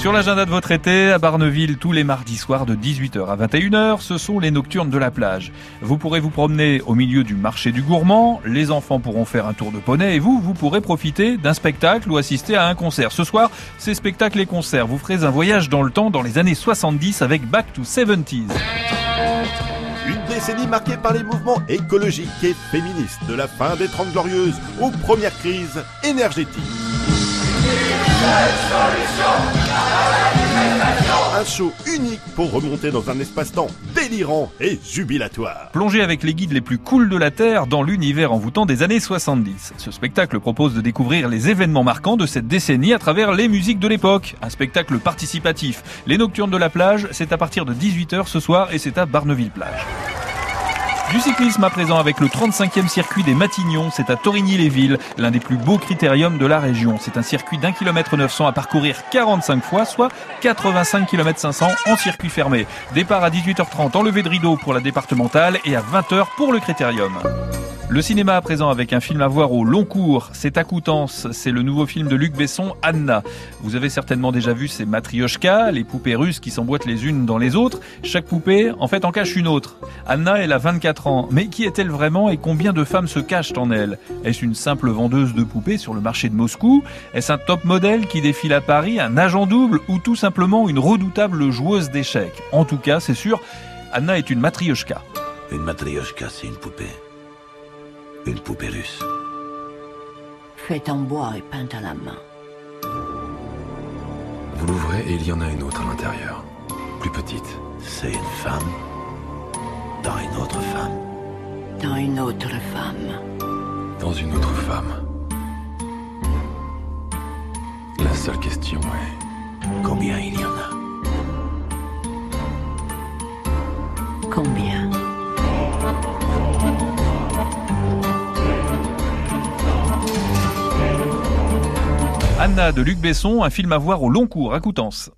Sur l'agenda de votre été, à Barneville, tous les mardis soirs de 18h à 21h, ce sont les nocturnes de la plage. Vous pourrez vous promener au milieu du marché du gourmand, les enfants pourront faire un tour de poney et vous, vous pourrez profiter d'un spectacle ou assister à un concert. Ce soir, ces spectacles et concerts, vous ferez un voyage dans le temps dans les années 70 avec Back to 70s. Une décennie marquée par les mouvements écologiques et féministes de la fin des Trente Glorieuses aux premières crises énergétiques. Un show unique pour remonter dans un espace-temps délirant et jubilatoire. Plongez avec les guides les plus cools de la Terre dans l'univers envoûtant des années 70. Ce spectacle propose de découvrir les événements marquants de cette décennie à travers les musiques de l'époque. Un spectacle participatif. Les Nocturnes de la plage, c'est à partir de 18h ce soir et c'est à Barneville-Plage. Du cyclisme à présent avec le 35e circuit des Matignons, c'est à Torigny-les-Villes, l'un des plus beaux critériums de la région. C'est un circuit d'un kilomètre 900 à parcourir 45 fois, soit 85 km 500 en circuit fermé. Départ à 18h30 en levée de rideau pour la départementale et à 20h pour le critérium. Le cinéma à présent avec un film à voir au long cours, c'est à Coutances, c'est le nouveau film de Luc Besson, Anna. Vous avez certainement déjà vu ces matrioshkas, les poupées russes qui s'emboîtent les unes dans les autres. Chaque poupée, en fait, en cache une autre. Anna, elle a 24 ans, mais qui est-elle vraiment et combien de femmes se cachent en elle? Est-ce une simple vendeuse de poupées sur le marché de Moscou? Est-ce un top modèle qui défile à Paris, un agent double ou tout simplement une redoutable joueuse d'échecs? En tout cas, c'est sûr, Anna est une matrioshka. Une matrioshka, c'est une poupée. Une poupée russe. Faite en bois et peinte à la main. Vous l'ouvrez et il y en a une autre à l'intérieur. Plus petite. C'est une femme dans une autre femme. Dans une autre femme. Dans une autre femme. La seule question est... Combien il y en a? Combien? Anna de Luc Besson, un film à voir au long cours à Coutances.